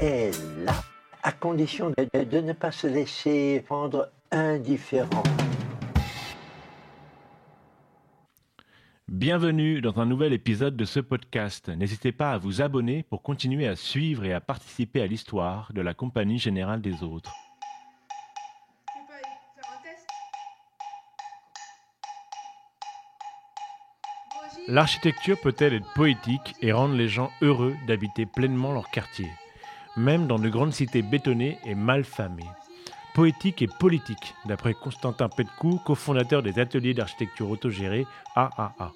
est là, à condition de, de ne pas se laisser rendre indifférent. Bienvenue dans un nouvel épisode de ce podcast. N'hésitez pas à vous abonner pour continuer à suivre et à participer à l'histoire de la Compagnie Générale des Autres. L'architecture peut-elle être poétique et rendre les gens heureux d'habiter pleinement leur quartier, même dans de grandes cités bétonnées et mal famées Poétique et politique, d'après Constantin Petcou, cofondateur des ateliers d'architecture autogérée AAA.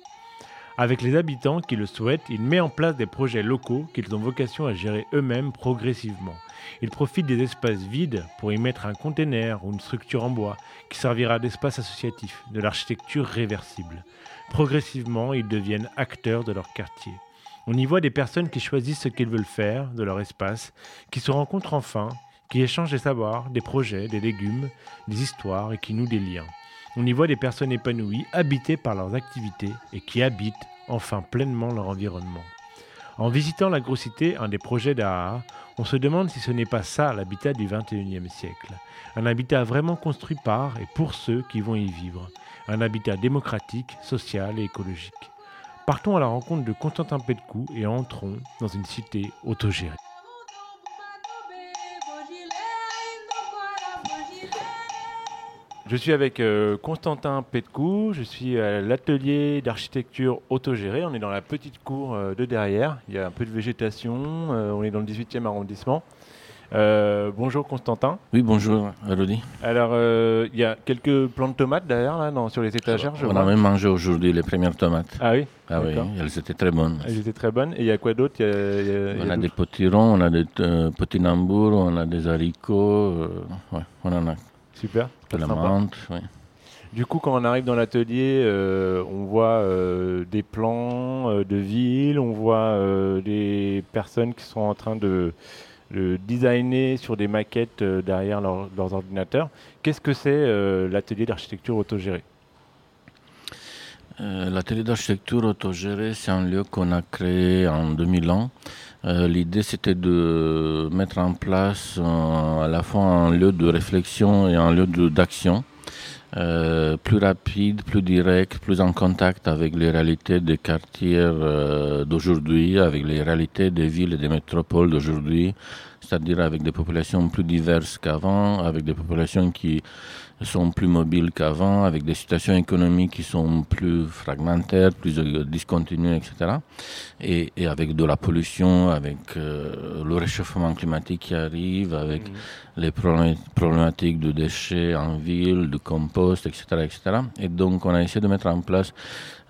Avec les habitants qui le souhaitent, il met en place des projets locaux qu'ils ont vocation à gérer eux-mêmes progressivement. Il profite des espaces vides pour y mettre un container ou une structure en bois qui servira d'espace associatif, de l'architecture réversible. Progressivement, ils deviennent acteurs de leur quartier. On y voit des personnes qui choisissent ce qu'ils veulent faire de leur espace, qui se rencontrent enfin, qui échangent des savoirs, des projets, des légumes, des histoires et qui nouent des liens. On y voit des personnes épanouies, habitées par leurs activités et qui habitent enfin pleinement leur environnement. En visitant la Grossité, un des projets d'AA, on se demande si ce n'est pas ça l'habitat du XXIe siècle. Un habitat vraiment construit par et pour ceux qui vont y vivre. Un habitat démocratique, social et écologique. Partons à la rencontre de Constantin Petcou et entrons dans une cité autogérée. Je suis avec euh, Constantin Petcou, je suis à l'atelier d'architecture autogérée. On est dans la petite cour euh, de derrière, il y a un peu de végétation, euh, on est dans le 18e arrondissement. Euh, bonjour Constantin. Oui, bonjour, Elodie. Alors, euh, il y a quelques plants de tomates derrière, là, dans- sur les étagères, je On vois. a même mangé aujourd'hui les premières tomates. Ah oui? Ah oui, elles étaient très bonnes. Elles étaient très bonnes. Et il y a quoi d'autre? Il y a- On des potirons, on a des euh, petits nambours, on a des haricots, euh, ouais, on en a Super, de la menthe. oui. Du coup, quand on arrive dans l'atelier, euh, on voit euh, des plans euh, de ville, on voit des personnes qui sont en train de, de designer sur des maquettes euh, derrière leur- leurs ordinateurs. Qu'est-ce que c'est euh, l'atelier d'architecture autogérée? Euh, L'atelier d'architecture autogérée, c'est un lieu qu'on a créé en 2000 Euh, L'idée, c'était de mettre en place euh, à la fois un lieu de réflexion et un lieu d'action. Euh, plus rapide, plus direct, plus en contact avec les réalités des quartiers euh, d'aujourd'hui, avec les réalités des villes et des métropoles d'aujourd'hui, c'est-à-dire avec des populations plus diverses qu'avant, avec des populations qui sont plus mobiles qu'avant, avec des situations économiques qui sont plus fragmentaires, plus euh, discontinues, etc. Et, et avec de la pollution, avec euh, le réchauffement climatique qui arrive, avec les problé- problématiques de déchets en ville, de compost, etc., etc. Et donc, on a essayé de mettre en place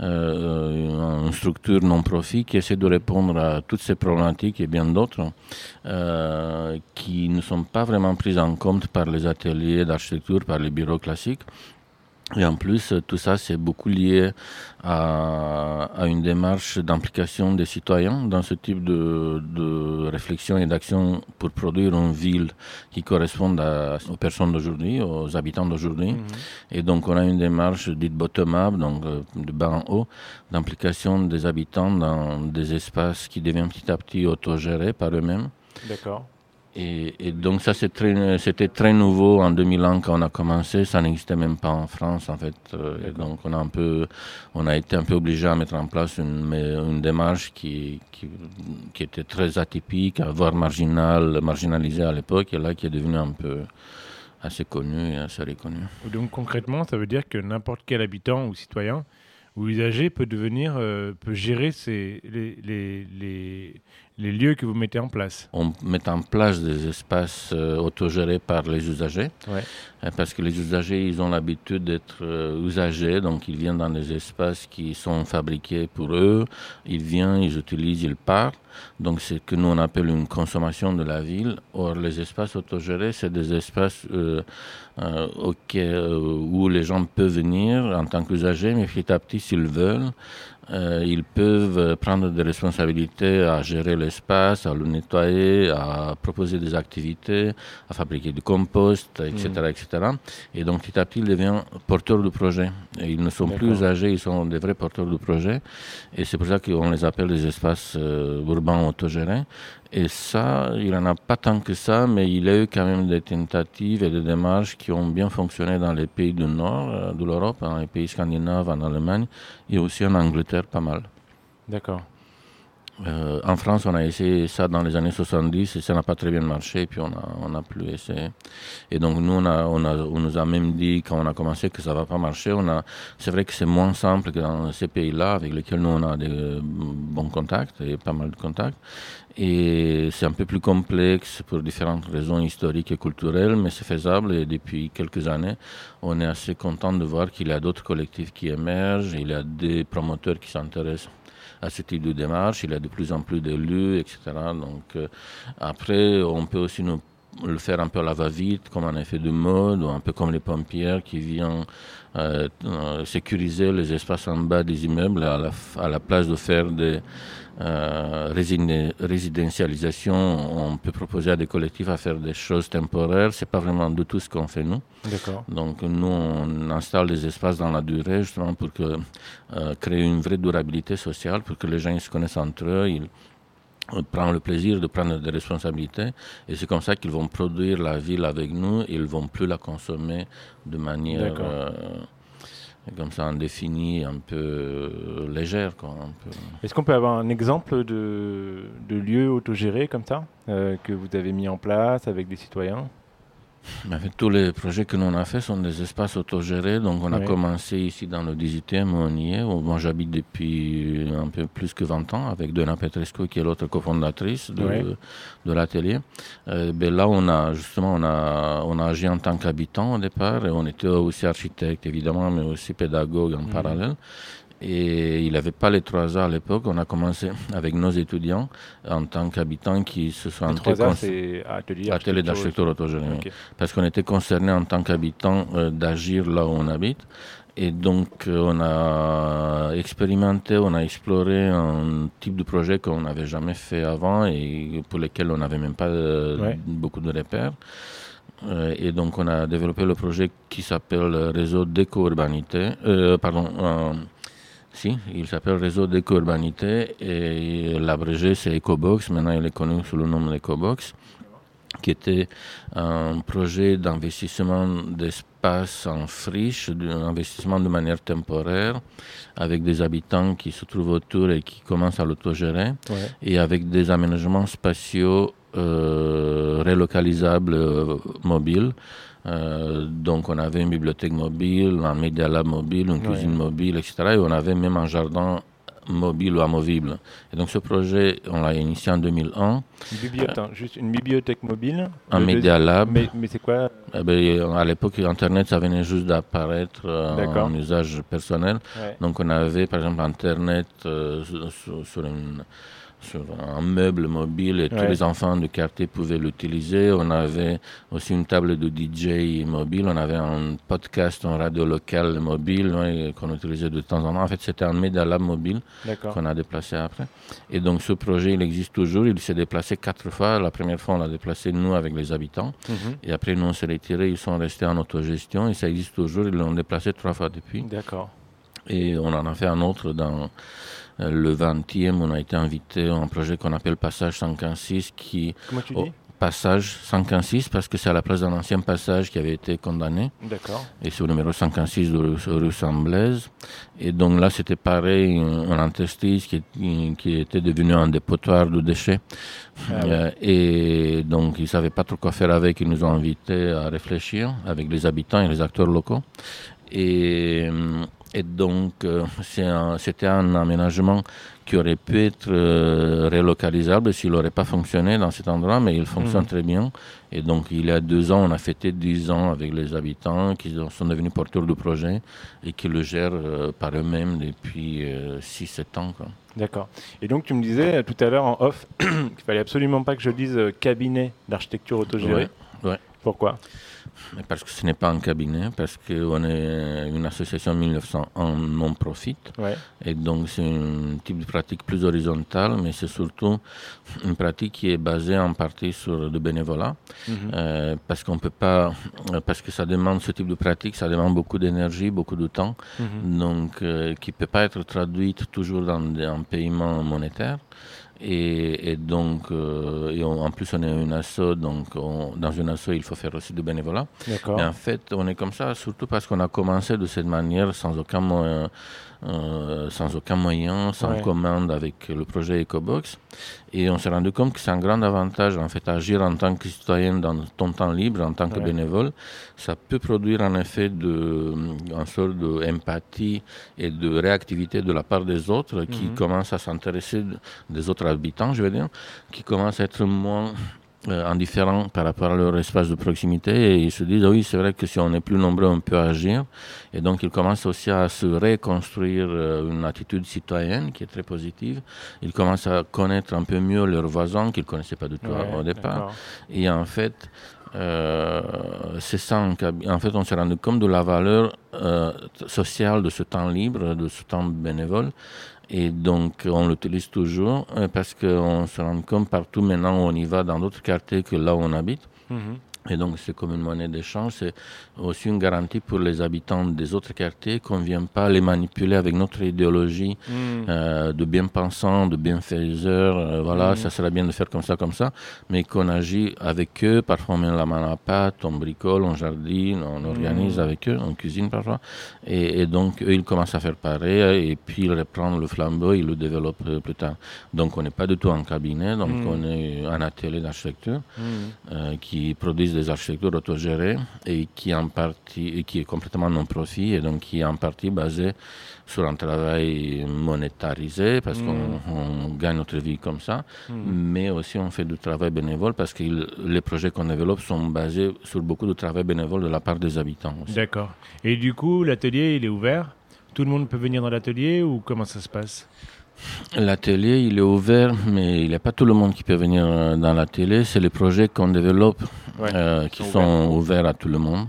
euh, une structure non-profit qui essaie de répondre à toutes ces problématiques et bien d'autres euh, qui ne sont pas vraiment prises en compte par les ateliers d'architecture, par les bureaux classiques. Et en plus, tout ça, c'est beaucoup lié à, à une démarche d'implication des citoyens dans ce type de, de réflexion et d'action pour produire une ville qui corresponde à- aux personnes d'aujourd'hui, aux habitants d'aujourd'hui. Et donc, on a une démarche dite bottom-up, donc euh, de bas en haut, d'implication des habitants dans des espaces qui deviennent petit à petit autogérés par eux-mêmes. D'accord. Et, et donc ça très- c'était très nouveau en 2001 quand on a commencé, ça n'existait même pas en France en fait. Euh, et donc on a un peu, on a été un peu obligé à mettre en place une, démarche qui, qui, qui était très atypique, voire marginale, marginalisée à l'époque, et là qui est devenue un peu assez connue et assez reconnue. Donc concrètement, ça veut dire que n'importe quel habitant ou citoyen ou usager peut devenir, euh, peut gérer ses- les, les- les- les lieux que vous mettez en place. On met en place des espaces euh, autogérés par les usagers, Ouais. euh, parce que les usagers, ils ont l'habitude d'être euh, usagers, donc ils viennent dans des espaces qui sont fabriqués pour eux, ils viennent, ils utilisent, ils partent. Donc c'est ce que nous on appelle une consommation de la ville. Or les espaces autogérés, c'est des espaces euh, auxquels- où les gens peuvent venir en tant qu'usagers, mais petit à petit, s'ils veulent, euh, ils peuvent prendre des responsabilités à gérer l'espace, à le nettoyer, à proposer des activités, à fabriquer du compost, etc., etc. Et donc petit à petit, ils deviennent porteurs de projet. Et ils ne sont plus usagers, ils sont des vrais porteurs de projet. Et c'est pour ça qu'on les appelle des espaces euh, urbains autogérés. Et ça, il n'y en a pas tant que ça, mais il y a eu quand même des tentatives et des démarches qui ont bien fonctionné dans les pays du nord euh, de l'Europe, dans les pays scandinaves, en Allemagne et aussi en Angleterre, pas mal. D'accord. Euh, en France, on a essayé ça dans les années 70 et ça n'a pas très bien marché, et puis on a, on a plus essayé. Et donc nous, on, a, on, a, on nous a même dit quand on a commencé que ça va pas marcher. On a, c'est vrai que c'est moins simple que dans ces pays-là avec lesquels nous on a des euh, bons contacts et pas mal de contacts. Et c'est un peu plus complexe pour différentes raisons historiques et culturelles, mais c'est faisable. Et depuis quelques années, on est assez content de voir qu'il y a d'autres collectifs qui émergent, il y a des promoteurs qui s'intéressent à ce type de démarche. Il y a de plus en plus d'élus, etc. Donc euh, après, on peut aussi nous le faire un peu à la va-vite, comme un effet de mode, ou un peu comme les pompières qui viennent euh, euh, sécuriser les espaces en bas des immeubles à la, f- à la place de faire des euh, résidentialisations. On peut proposer à des collectifs à faire des choses temporaires. C'est pas vraiment du tout ce qu'on fait nous. Donc nous, on installe des espaces dans la durée justement pour que, euh, créer une vraie durabilité sociale, pour que les gens ils se connaissent entre eux, ils prennent le plaisir de prendre des responsabilités. Et c'est comme ça qu'ils vont produire la ville avec nous. Ils vont plus la consommer de manière euh, comme ça indéfinie, un peu euh, légère. Peu. Est-ce qu'on peut avoir un exemple de, de lieu autogéré comme ça, euh, que vous avez mis en place avec des citoyens? Tous les projets que nous on a fait sont des espaces autogérés. Donc, on a commencé ici dans le 18e, où on y est. moi, j'habite depuis un peu plus que 20 ans avec Donna Petrescu, qui est l'autre cofondatrice de, de l'atelier. Euh, ben là, on a justement, on a, on a agi en tant qu'habitant au départ. Et on était aussi architecte, évidemment, mais aussi pédagogue en Mhm. parallèle. Et il n'avait pas les trois A à l'époque. On a commencé avec nos étudiants en tant qu'habitants qui se sont Les trois A, c'est atelier, d'architecture autogérée. oui Ok. parce qu'on était concerné en tant qu'habitants euh, d'agir là où on habite. Et donc, euh, on a expérimenté, on a exploré un type de projet qu'on n'avait jamais fait avant et pour lesquels on n'avait même pas euh, Ouais. beaucoup de repères. Et donc, on a développé le projet qui s'appelle Réseau d'éco-urbanité. Euh, pardon, si, il s'appelle Réseau d'éco-urbanité et l'abrégé c'est EcoBox. Maintenant, il est connu sous le nom d'EcoBox qui était un projet d'investissement d'espace en friche, un investissement de manière temporaire, avec des habitants qui se trouvent autour et qui commencent à l'autogérer, Ouais. et avec des aménagements spatiaux euh, relocalisables euh, mobiles. Euh, donc on avait une bibliothèque mobile, un Media Lab mobile, une Ouais. cuisine mobile, etc. Et on avait même un jardin mobile ou amovible. Et donc ce projet, on l'a initié en 2001, Une bibliothèque, juste une bibliothèque mobile. un Le Media Lab. Mais, mais c'est quoi? Eh ben, à l'époque, Internet, ça venait juste d'apparaître euh, en usage personnel. Ouais. Donc, on avait, par exemple, Internet euh, sur une- sur un meuble mobile et tous les enfants du quartier pouvaient l'utiliser. On avait aussi une table de DJ mobile. On avait un podcast, un radio local mobile ouais, qu'on utilisait de temps en temps. En fait, c'était un Media Lab mobile qu'on a déplacé après. Et donc, ce projet, il existe toujours. Il s'est déplacé quatre fois. La première fois, on l'a déplacé, nous, avec les habitants. Mhm. Et après, nous, on s'est retirés, ils sont restés en autogestion et ça existe toujours. Ils l'ont déplacé trois fois depuis. D'accord. Et on en a fait un autre dans le 20e. On a été invité à un projet qu'on appelle Passage 156 qui. Comment tu Oh, dis Passage 156 parce que c'est à la place d'un ancien passage qui avait été condamné. D'accord. Et c'est au numéro 156 de rue, rue Saint-Blaise. Et donc là, c'était pareil, un, interstice qui, qui était devenu un dépotoir de déchets. Ah. Euh, et donc, ils ne savaient pas trop quoi faire avec. Ils nous ont invités à réfléchir avec les habitants et les acteurs locaux. Et, euh, Et donc, euh, un- c'était un, aménagement qui aurait pu être euh, relocalisable s'il n'aurait pas fonctionné dans cet endroit, mais il fonctionne Mhm. très bien. Et donc, il y a deux ans, on a fêté 10 ans avec les habitants qui sont devenus porteurs du projet et qui le gèrent euh, par eux-mêmes depuis 6-7 ans. quoi. D'accord. Et donc tu me disais euh, tout à l'heure en off qu'il fallait absolument pas que je dise euh, cabinet d'architecture autogérée. Ouais, ouais. Pourquoi? Mais Parce que ce n'est pas un cabinet, parce qu'on est une association 1901 non-profit. Ouais. Et donc, c'est un type de pratique plus horizontale, mais c'est surtout une pratique qui est basée en partie sur le bénévolat, Mhm. euh, parce qu'on peut pas, euh, parce que ça demande ce type de pratique, ça demande beaucoup d'énergie, beaucoup de temps, Mhm. donc euh, qui peut pas être traduite toujours dans un paiement monétaire. Et, et donc, euh, et on- en plus, on est une asso, donc on- dans une asso, il faut faire aussi du bénévolat. Mais en fait, on est comme ça, surtout parce qu'on a commencé de cette manière, sans aucun moyen, euh, sans aucun moyen, sans Ouais. commande avec le projet EcoBox. Et on s'est rendu compte que c'est un grand avantage, en fait, agir en tant que citoyen dans ton temps libre, en tant que Ouais. bénévole. Ça peut produire un effet de, une sorte d'empathie et de réactivité de la part des autres qui Mhm. commencent à s'intéresser de- des autres habitants, je veux dire, qui commencent à être moins indifférents par rapport à leur espace de proximité et ils se disent ah oui c'est vrai que si on est plus nombreux on peut agir. Et donc ils commencent aussi à se reconstruire euh, une attitude citoyenne qui est très positive. Ils commencent à connaître un peu mieux leurs voisins qu'ils connaissaient pas du tout Ouais, au départ. et en fait euh, c'est ça en, fait on s'est rendu compte de la valeur euh, sociale de ce temps libre de ce temps bénévole et donc, on l'utilise toujours euh, parce qu'on se rend compte partout maintenant on y va dans d'autres quartiers que là où on habite. Mhm. Et donc, c'est comme une monnaie d'échange. C'est aussi une garantie pour les habitants des autres quartiers qu'on ne vient pas les manipuler avec notre idéologie Mhm. euh, de bien-pensants, de bienfaiseurs. euh, voilà, Mhm. ça serait bien de faire comme ça, comme ça. Mais qu'on agit avec eux. Parfois, on met la main à la pâte, on bricole, on jardine, on organise Mhm. avec eux, on cuisine parfois. Et, et donc, eux, ils commencent à faire pareil. Et puis, ils reprennent le flambeau, ils le développent euh, plus tard. Donc, on n'est pas du tout un cabinet. Donc, on est un atelier d'architecture euh, des architectures autogérées et qui en partie et qui est complètement non profit et donc qui est en partie basé sur un travail monétarisé parce Mm. qu'on on gagne notre vie comme ça, Mhm. mais aussi on fait du travail bénévole parce que il- les projets qu'on développe sont basés sur beaucoup de travail bénévole de la part des habitants. D'accord. Et du coup, l'atelier, il est ouvert? Tout le monde peut venir dans l'atelier ou comment ça se passe? L'atelier, il est ouvert, mais il n'y a pas tout le monde qui peut venir euh, dans l'atelier. C'est les projets qu'on développe Ouais, euh, qui sont sont ouverts à tout le monde.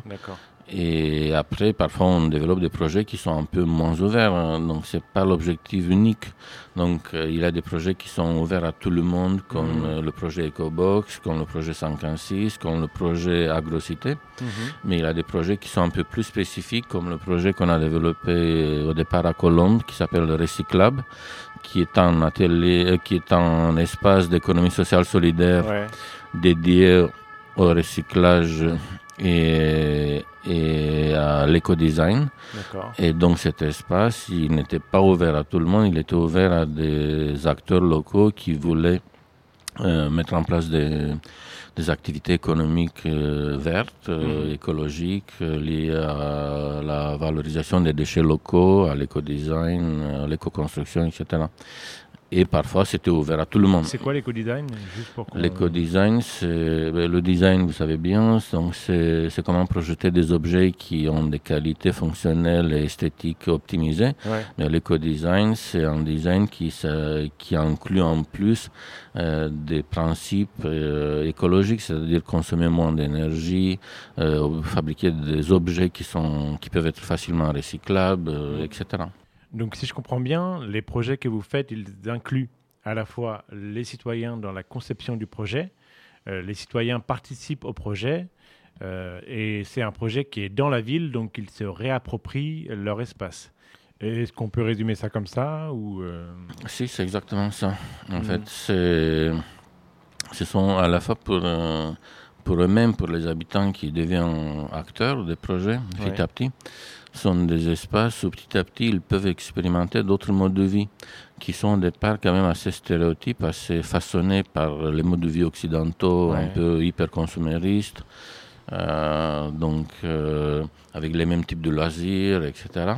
Et après, parfois, on développe des projets qui sont un peu moins ouverts. hein. Donc, c'est pas l'objectif unique. Donc, euh, il y a des projets qui sont ouverts à tout le monde, comme Mhm. euh, le projet EcoBox, comme le projet 115, comme le projet AgroCité. Mhm. Mais il y a des projets qui sont un peu plus spécifiques, comme le projet qu'on a développé au départ à Colombe, qui s'appelle le Recyclab, qui est un atelier, qui est un espace d'économie sociale solidaire Ouais. dédié au recyclage et, et à l'éco-design. Et donc cet espace, il n'était pas ouvert à tout le monde, il était ouvert à des acteurs locaux qui voulaient euh, mettre en place des, des activités économiques euh, vertes, euh, Mhm. écologiques, liées à la valorisation des déchets locaux, à l'éco-design, à l'éco-construction, etc. Et parfois, c'était ouvert à tout le monde. C'est quoi l'éco-design L'éco-design, c'est ben, le design, vous savez bien, c'est comment projeter des objets qui ont des qualités fonctionnelles et esthétiques optimisées. Ouais. Mais l'éco-design, c'est un design qui, qui inclut en plus euh, des principes euh, écologiques, c'est-à-dire consommer moins d'énergie, euh, fabriquer des objets qui, sont, qui peuvent être facilement recyclables, etc. Donc, si je comprends bien, les projets que vous faites, ils incluent à la fois les citoyens dans la conception du projet, euh, les citoyens participent au projet, euh, et c'est un projet qui est dans la ville, donc ils se réapproprient leur espace. Est-ce qu'on peut résumer ça comme ça ou euh, Si, c'est exactement ça. En Mhm. fait, ce sont à la fois pour, pour eux-mêmes, pour les habitants qui deviennent acteurs des projets, petit à petit, sont des espaces où petit à petit ils peuvent expérimenter d'autres modes de vie qui sont au départ quand même assez stéréotypes, assez façonnés par les modes de vie occidentaux, un peu hyper consuméristes. euh, donc euh, avec les mêmes types de loisirs, etc.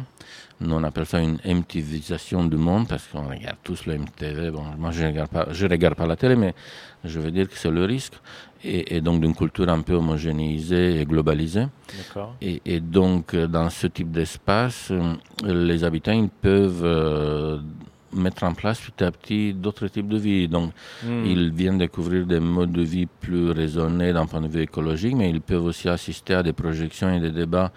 On appelle ça une MTVisation du monde parce qu'on regarde tous le MTV. Bon, moi, je ne regarde, pas, je regarde pas la télé, mais je veux dire que c'est le risque. Et, et donc d'une culture un peu homogénéisée et globalisée. Et, et donc, euh, dans ce type d'espace, euh, les habitants ils peuvent euh, mettre en place petit à petit d'autres types de vie. Donc, Hmm. ils viennent découvrir des modes de vie plus raisonnés d'un point de vue écologique, mais ils peuvent aussi assister à des projections et des débats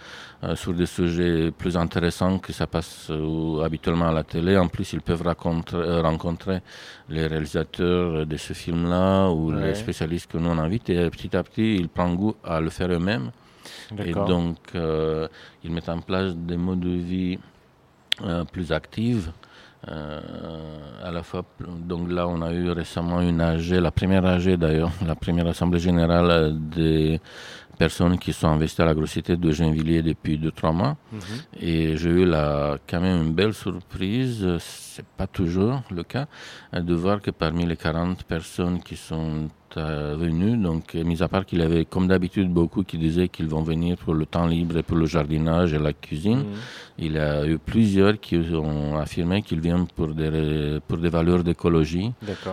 euh, sur des sujets plus intéressants que ça passe euh, habituellement à la télé. En plus, ils peuvent rencontrer, euh, rencontrer les réalisateurs de ce film-là ou Ouais. les spécialistes que nous on invite. Et petit à petit, ils prennent goût à le faire eux-mêmes. Et donc, euh, ils mettent en place des modes de vie euh, plus actifs. Euh, à la fois, donc là, on a eu récemment une AG, la première AG d'ailleurs, la première Assemblée générale des personnes qui sont investies à la grossité de Gennevilliers depuis 2-3 mois. Mhm. Et j'ai eu la, quand même une belle surprise, c'est pas toujours le cas, de voir que parmi les 40 personnes qui sont euh, venues, donc euh, mis à part qu'il y avait comme d'habitude beaucoup qui disaient qu'ils vont venir pour le temps libre et pour le jardinage et la cuisine, Mhm. il y a eu plusieurs qui ont affirmé qu'ils viennent pour des, pour des valeurs d'écologie,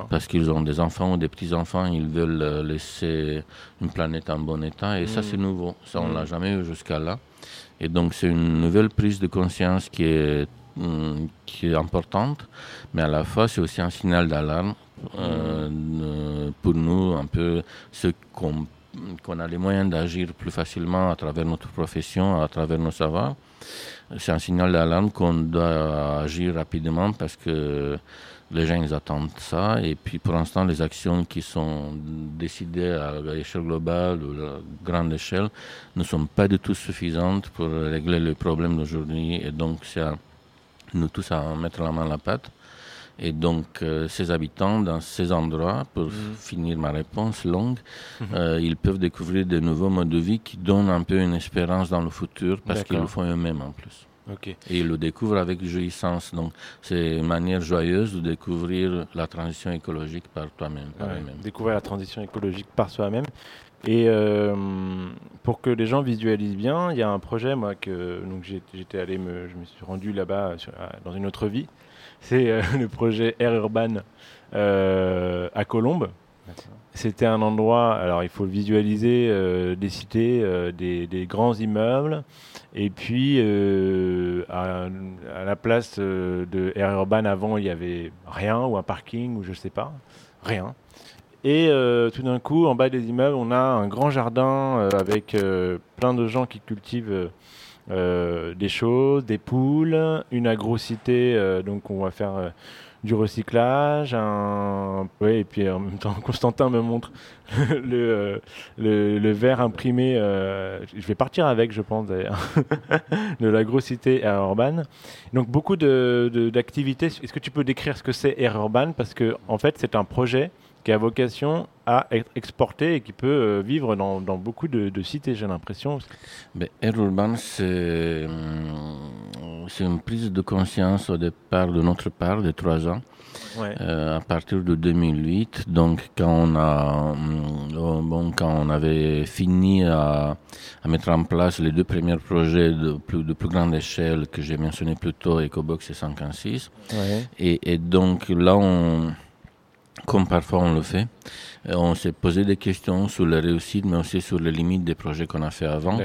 parce qu'ils ont des enfants ou des petits-enfants, ils veulent euh, laisser une planète en bon état. Et ça, Mm. c'est nouveau. Ça, on Mm. l'a jamais eu jusqu'à là. Et donc, c'est une nouvelle prise de conscience qui est, mm, qui est importante, mais à la fois, c'est aussi un signal d'alarme euh, euh, pour nous, un peu ceux qu'on a les moyens d'agir plus facilement à travers notre profession, à travers nos savoirs. C'est un signal d'alarme qu'on doit agir rapidement parce que les gens ils attendent ça et puis pour l'instant les actions qui sont décidées à l'échelle globale ou à grande échelle ne sont pas du tout suffisantes pour régler les problèmes d'aujourd'hui et donc c'est à nous tous à mettre la main à la pâte et donc euh, ces habitants dans ces endroits pour Mhm. finir ma réponse longue euh, ils peuvent découvrir de nouveaux modes de vie qui donnent un peu une espérance dans le futur parce qu'ils le font eux-mêmes en plus et ils le découvrent avec jouissance. Donc, c'est une manière joyeuse de découvrir la transition écologique par toi-même. Ouais, découvrir la transition écologique par soi-même. Et euh, pour que les gens visualisent bien, il y a un projet, moi, que j'étais allé me, je me suis rendu là-bas dans une autre vie. C'est euh, le projet Air Urban euh, à Colombes. C'était un endroit, alors il faut visualiser, euh, des cités, euh, des, des grands immeubles, et puis euh, à, à la place de Air Urban avant, il y avait rien, ou un parking, ou je sais pas, rien. Et tout d'un coup, en bas des immeubles, on a un grand jardin avec plein de gens qui cultivent des choses, des poules, une agrocité, euh, donc on va faire euh, du recyclage, un... et puis en même temps, Constantin me montre le, euh, le, verre imprimé, euh, je vais partir avec, je pense de l'agrocité à Urban. Donc beaucoup de- de- d'activités. Est-ce que tu peux décrire ce que c'est Air Urban? Parce que en fait, c'est un projet qui a vocation à être exporté et qui peut euh, vivre dans, dans beaucoup de, de cités, j'ai l'impression. Ben, Air Urban, c'est hum, c'est une prise de conscience au départ de notre part, de trois ans, Ouais. euh, à partir de 2008. Donc, quand on, a, hum, oh, bon, quand on avait fini à, à mettre en place les deux premiers projets de plus, de plus grande échelle que j'ai mentionné plus tôt, EcoBox et 56, Ouais. Et, et donc là, on, comme parfois on le fait, euh, on s'est posé des questions sur les réussites, mais aussi sur les limites des projets qu'on a fait avant.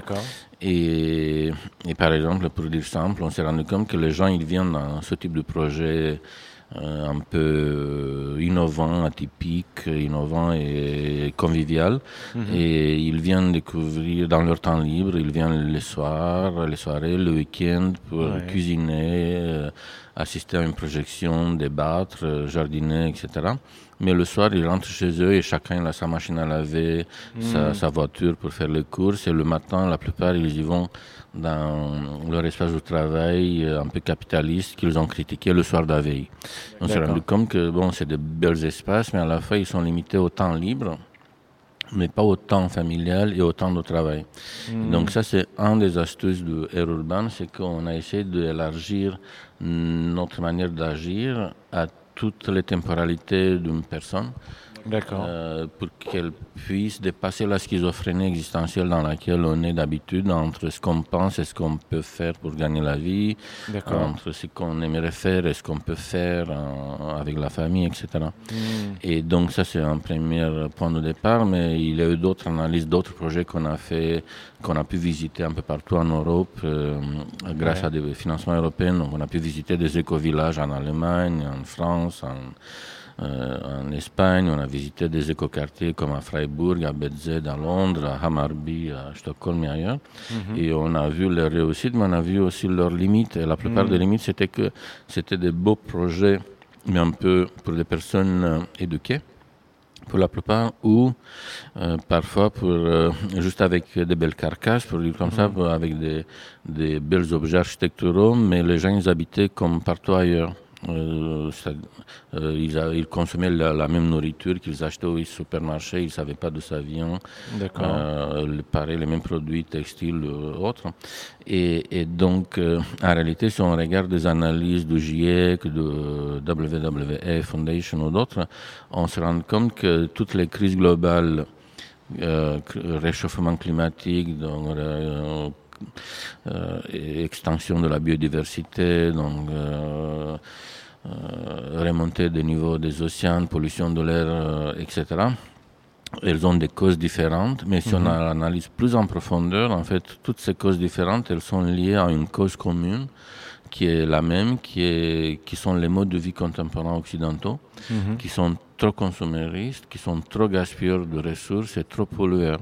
Et, et par exemple, pour dire simple, on s'est rendu compte que les gens, ils viennent dans ce type de projet euh, un peu euh, innovant, atypique, innovant et convivial. Mhm. Et ils viennent découvrir dans leur temps libre, ils viennent les soirs, les soirées, le week-end pour Ouais. cuisiner, euh, assister à une projection, débattre, jardiner, etc. Mais le soir, ils rentrent chez eux et chacun a sa machine à laver, sa, Mhm. sa voiture pour faire les courses. Et le matin, la plupart, ils y vont dans leur espace de travail euh, un peu capitaliste qu'ils ont critiqué le soir de la veille. On s'est rendu compte que bon, c'est de belles espaces, mais à la fois, ils sont limités au temps libre mais pas au temps familial et au temps de travail. Mhm. Donc ça, c'est un des astuces de Air Urban, c'est qu'on a essayé d'élargir notre manière d'agir à toutes les temporalités d'une personne. D'accord. euh, pour qu'elle puisse dépasser la schizophrénie existentielle dans laquelle on est d'habitude entre ce qu'on pense et ce qu'on peut faire pour gagner la vie, entre ce qu'on aimerait faire et ce qu'on peut faire euh, avec la famille, etc. Hmm. Et donc ça c'est un premier point de départ, mais il y a eu d'autres analyses, d'autres projets qu'on a fait, qu'on a pu visiter un peu partout en Europe euh, grâce Ouais. à des financements européens. Donc on a pu visiter des éco-villages en Allemagne, en France, en, euh, en Espagne. On a visité des écoquartiers comme à Freiburg, à Betzed, à Londres, à Hammarby, à Stockholm et ailleurs. Mhm. Et on a vu leurs réussites, mais on a vu aussi leurs limites. Et la plupart Mhm. des limites, c'était que c'était des beaux projets, mais un peu pour des personnes euh, éduquées, pour la plupart, ou euh, parfois pour euh, juste avec des belles carcasses, pour dire comme ça, Mhm. pour- avec des, des belles objets architecturaux, mais les gens ils habitaient comme partout ailleurs. Euh, euh, ils, a- ils consommaient la, la même nourriture qu'ils achetaient au supermarché, ils ne savaient pas d'où ça vient. Euh, le- pareil, les mêmes produits textiles, euh, autres. Et, et donc, en réalité, si on regarde des analyses du GIEC, de WWF Foundation ou d'autres, on se rend compte que toutes les crises globales, réchauffement climatique, donc, extension de la biodiversité, donc euh, euh, remontée des niveaux des océans, pollution de l'air, euh, etc. Elles ont des causes différentes, mais si on analyse plus en profondeur, en fait, toutes ces causes différentes, elles sont liées à une cause commune qui est la même, qui, est, qui sont les modes de vie contemporains occidentaux, Mhm. qui sont trop consuméristes, qui sont trop gaspilleurs de ressources et trop pollueurs.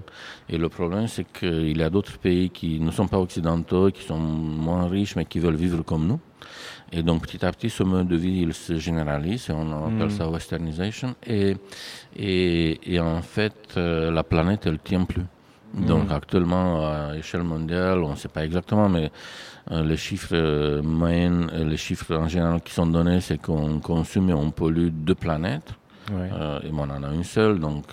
Et le problème, c'est qu'il y a d'autres pays qui ne sont pas occidentaux, qui sont moins riches, mais qui veulent vivre comme nous. Et donc, petit à petit, ce mode de vie, il se généralise, et on appelle ça westernization. Et, et, et en fait, euh, la planète, elle tient plus. Donc, actuellement, à échelle mondiale, on ne sait pas exactement, mais euh, les chiffres euh, moyennes, euh, les chiffres en général qui sont donnés, c'est qu'on consomme et on pollue deux planètes. Ouais. Euh, et on en a une seule, donc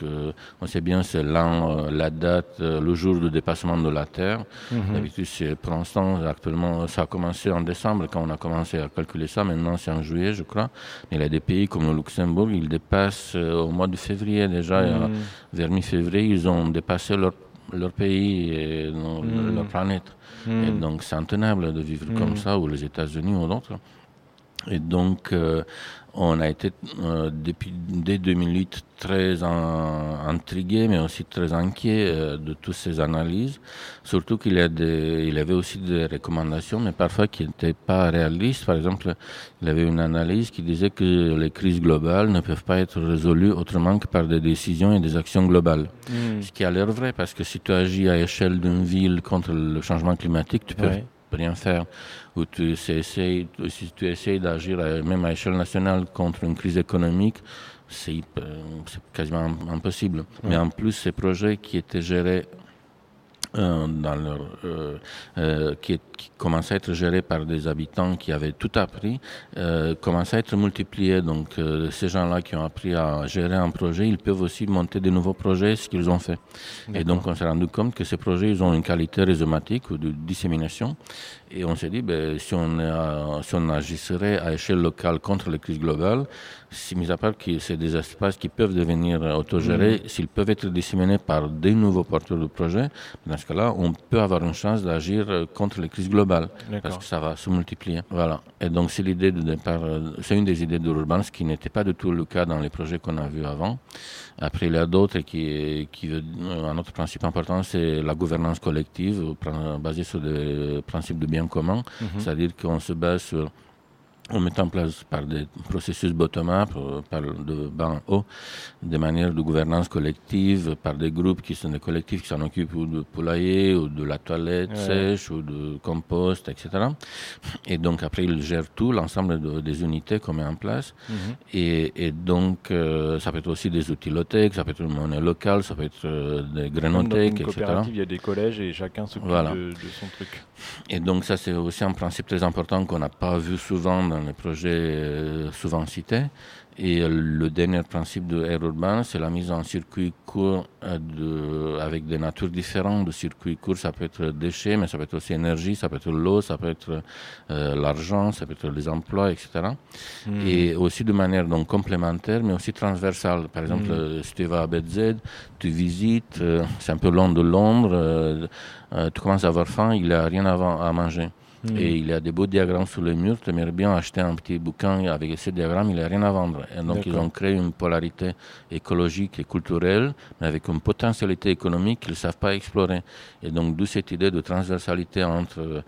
on sait bien c'est l'an, la date, le jour de dépassement de la Terre. Mhm. D'habitude, c'est pour l'instant, actuellement, ça a commencé en décembre quand on a commencé à calculer ça. Maintenant, c'est en juillet, je crois. Mais il y a des pays comme le Luxembourg, ils dépassent au mois de février déjà, Mhm. vers mi-février, ils ont dépassé leur, leur pays et non, leur planète. Et Mhm. donc, c'est intenable de vivre comme Mhm. ça, ou les États-Unis ou d'autres. Et donc, euh, on a été, euh, depuis, dès 2008, très en- intrigué, mais aussi très inquiet euh, de toutes ces analyses. Surtout qu'il y, a des, il y avait aussi des recommandations, mais parfois qui n'étaient pas réalistes. Par exemple, il y avait une analyse qui disait que les crises globales ne peuvent pas être résolues autrement que par des décisions et des actions globales. Mhm. Ce qui a l'air vrai, parce que si tu agis à échelle d'une ville contre le changement climatique, tu peux Ouais. Rien faire. Ou tu essayes, si tu essayes d'agir à- même à échelle nationale contre une crise économique, c'est c'est quasiment im- impossible. Mais en plus, ces projets qui étaient gérés euh, dans leur, euh, euh, qui, est- qui commençaient à être gérés par des habitants qui avaient tout appris, euh, commençaient à être multipliés. Donc, euh, ces gens-là qui ont appris à gérer un projet, ils peuvent aussi monter de nouveaux projets, ce qu'ils ont fait. Et donc, on s'est rendu compte que ces projets, ils ont une qualité rhizomatique ou de dissémination. Et on s'est dit, ben, si, on, si agisserait à échelle locale contre les crises globales, si mis à part que c'est des espaces qui peuvent devenir euh, autogérés, s'ils peuvent être disséminés par des nouveaux porteurs de projets, dans ce cas-là, on peut avoir une chance d'agir euh, contre les crises globales, parce que ça va se multiplier. Voilà. Et donc c'est l'idée de départ, euh, c'est une des idées de l'urban, ce qui n'était pas du tout le cas dans les projets qu'on a vus avant. Après, il y a d'autres qui, qui un autre principe important, c'est la gouvernance collective, basée sur des principes de bien commun, c'est-à-dire qu'on se base sur on met en place par des processus bottom-up, euh, par de bas en haut, des manières de gouvernance collective, par des groupes qui sont des collectifs qui s'en occupent ou de poulailler, ou de la toilette Ouais. sèche, ou de compost, etc. Et donc après, ils gèrent tout, l'ensemble de- des unités qu'on met en place. Mhm. Et, et donc, euh, ça peut être aussi des outils low-tech, ça peut être une monnaie locale, ça peut être euh, des une etc. il y a des collèges et chacun s'occupe Voilà. de, de son truc. Et donc ça, c'est aussi un principe très important qu'on n'a pas vu souvent dans les projets euh, souvent cités. Et euh, le dernier principe de Air Urbain, c'est la mise en circuit court euh, de, avec des natures différentes de circuits courts. Ça peut être déchets, mais ça peut être aussi énergie, ça peut être l'eau, ça peut être euh, l'argent, ça peut être les emplois, etc. Hmm. Et aussi de manière donc complémentaire, mais aussi transversale. Par exemple, Mm. euh, si tu vas à BZ, tu visites, euh, c'est un peu long de Londres, euh, tu commences à avoir faim, il n'y a rien avant à manger. Hmm. Et il y a des beaux diagrammes sur les murs. Tu aimerais bien acheter un petit bouquin avec ces diagrammes, il n'y a rien à vendre. Et donc, ils ont créé une polarité écologique et culturelle, mais avec une potentialité économique qu'ils ne savent pas explorer. Et donc, d'où cette idée de transversalité entre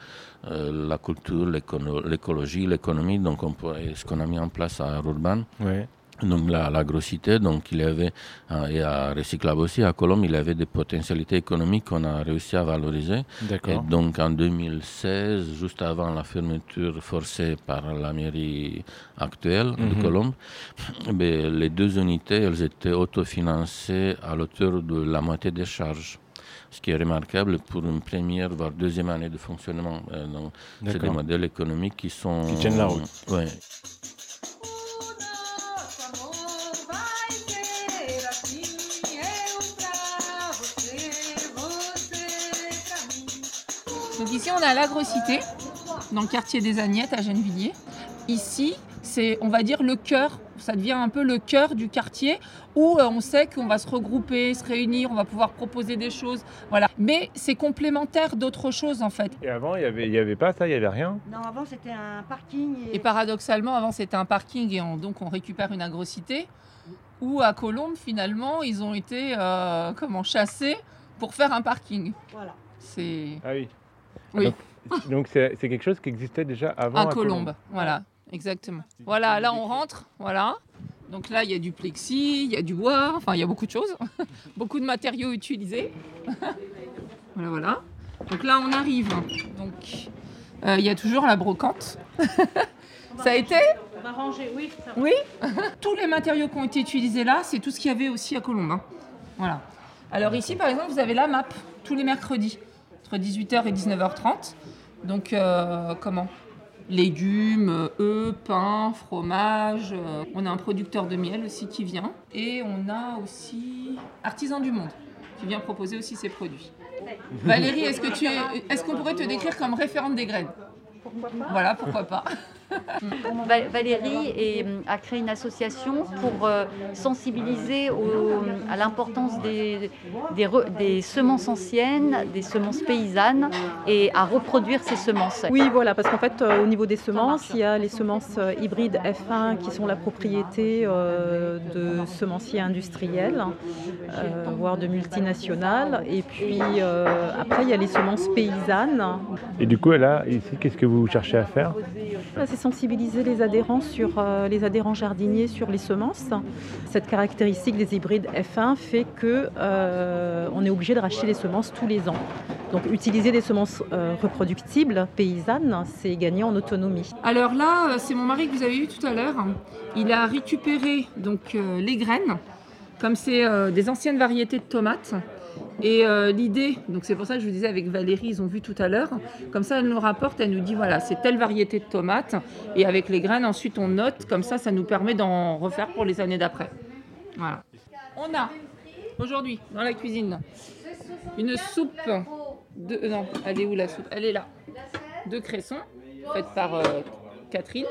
euh, la culture, l'écologie, l'économie, donc on peut- et ce qu'on a mis en place à Urban. Ouais. Donc la, la grossité, donc il y avait, euh, et à Recyclable aussi, à Colombe, il y avait des potentialités économiques qu'on a réussi à valoriser. Et donc en 2016, juste avant la fermeture forcée par la mairie actuelle Mhm. de Colombe, ben, les deux unités, elles étaient autofinancées à l'auteur de la moitié des charges. Ce qui est remarquable pour une première, voire deuxième année de fonctionnement. Euh, donc, c'est des modèles économiques qui sont... Qui tiennent la route. Ouais. Donc ici, on a l'Agrocité, dans le quartier des Agnettes à Gennevilliers. Ici, c'est, on va dire, le cœur, ça devient un peu le cœur du quartier où euh, on sait qu'on va se regrouper, se réunir, on va pouvoir proposer des choses. Voilà. Mais c'est complémentaire d'autres choses en fait. Et avant, il n'y avait, y avait pas ça, il n'y avait rien? Non, avant c'était un parking. Et... Et paradoxalement, avant c'était un parking et on- donc on récupère une agrocité. Où à Colombes, finalement, ils ont été euh, comment chassés pour faire un parking. Voilà. C'est Ah oui. Oui. Donc, donc c'est quelque chose qui existait déjà avant à Colombes. Voilà, exactement. Voilà, là on rentre. Voilà. Donc là, il y a du plexi, il y a du bois, enfin il y a beaucoup de choses, beaucoup de matériaux utilisés. voilà, voilà. Donc là, on arrive. Donc euh, il y a toujours la brocante. Ça a été On va ranger, oui. Ça... Oui. Tous les matériaux qui ont été utilisés là, c'est tout ce qu'il y avait aussi à Colombes. hein. Voilà. Alors ici, par exemple, vous avez la map tous les mercredis entre 18h et 19h30. Donc euh, comment? Légumes, euh, œufs, pain, fromage. euh, on a un producteur de miel aussi qui vient. Et on a aussi Artisan du Monde qui vient proposer aussi ses produits. Valérie, est-ce que tu es, est-ce qu'on pourrait te décrire comme référente des graines? Pourquoi pas? Voilà, pourquoi pas. Va- Valérie est, hum, a créé une association pour euh, sensibiliser au- à l'importance des, des, re- des semences anciennes, des semences paysannes et à reproduire ces semences. Oui, voilà, parce qu'en fait, euh, au niveau des semences, il y a les semences euh, hybrides F1 qui sont la propriété euh, de semenciers industriels, euh, voire de multinationales. Et puis euh, après, il y a les semences paysannes. Et du coup, là, ici, qu'est-ce que vous cherchez à faire? C'est sensibiliser les adhérents sur euh, les adhérents jardiniers sur les semences. Cette caractéristique des hybrides F1 fait que euh, on est obligé de racheter les semences tous les ans. Donc utiliser des semences euh, reproductibles paysannes, c'est gagner en autonomie. Alors là, c'est mon mari que vous avez vu tout à l'heure. Il a récupéré donc les graines, comme c'est des anciennes variétés de tomates. Et euh, l'idée, donc c'est pour ça que je vous disais avec Valérie, ils ont vu tout à l'heure. Comme ça, elle nous rapporte, elle nous dit voilà, c'est telle variété de tomates. Et avec les graines, ensuite on note. Comme ça, ça nous permet d'en refaire pour les années d'après. Voilà. On a aujourd'hui dans la cuisine une soupe de euh, non, elle est où la soupe? Elle est là. De cresson faite par euh, Catherine.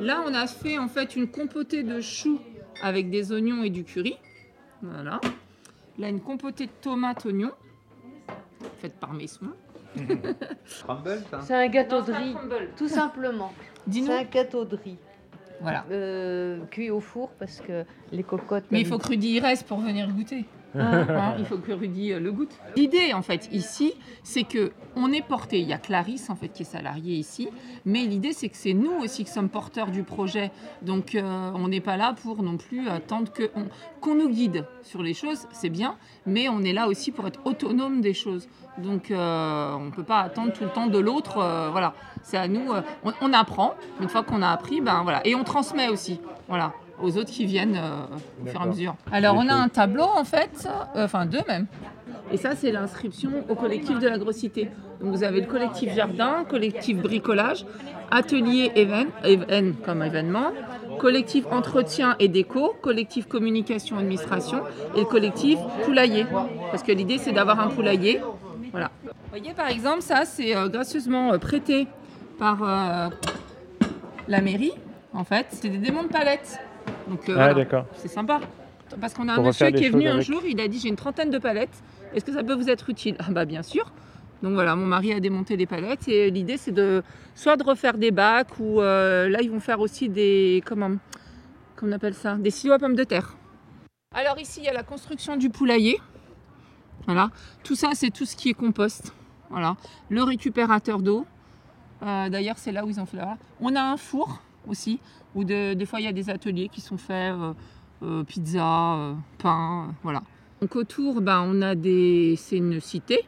Là, on a fait en fait une compotée de choux avec des oignons et du curry. Voilà. Là, une compotée de tomates oignons faite par mes soins. C'est un gâteau de riz, tout simplement. C'est un gâteau de riz. Voilà. Euh, cuit au four parce que les cocottes. Mais il faut que Rudy y reste pour venir goûter. Hein, il faut que Rudy euh, le goûte. L'idée, en fait, ici, c'est que on est porté. Il y a Clarisse, en fait, qui est salariée ici. Mais l'idée, c'est que c'est nous aussi qui sommes porteurs du projet. Donc, euh, on n'est pas là pour non plus attendre que on- qu'on nous guide sur les choses. C'est bien. Mais on est là aussi pour être autonome des choses. Donc, euh, on ne peut pas attendre tout le temps de l'autre. voilà. C'est à nous. on, on apprend. Une fois qu'on a appris, ben voilà. Et on transmet aussi. Voilà aux autres qui viennent euh, au fur et à mesure. Alors on a un tableau en fait, euh, enfin deux même. Et ça, c'est l'inscription au collectif de l'agrocité. Donc vous avez le collectif jardin, collectif bricolage, atelier comme événement, collectif entretien et déco, collectif communication administration et le collectif poulailler. Parce que l'idée, c'est d'avoir un poulailler. Voilà. Vous voyez, par exemple, ça, c'est euh, gracieusement euh, prêté par euh, la mairie. En fait, c'est des démons de palettes. Donc, euh, Ah, voilà. d'accord. C'est sympa. Parce qu'on a un monsieur qui est venu un jour, il a dit j'ai une trentaine de palettes. Est-ce que ça peut vous être utile? Ah bah bien sûr. Donc voilà, mon mari a démonté les palettes et l'idée c'est de soit de refaire des bacs ou euh, là ils vont faire aussi des comment comment on appelle ça? Des silos à pommes de terre. Alors ici il y a la construction du poulailler. Voilà, tout ça c'est tout ce qui est compost. Voilà, le récupérateur d'eau. Euh, D'ailleurs c'est là où ils ont fait là. On a un four aussi où de- des fois il y a des ateliers qui sont faits. euh, euh, pizza, euh, pain, voilà. Donc autour, ben, on a des, c'est une cité,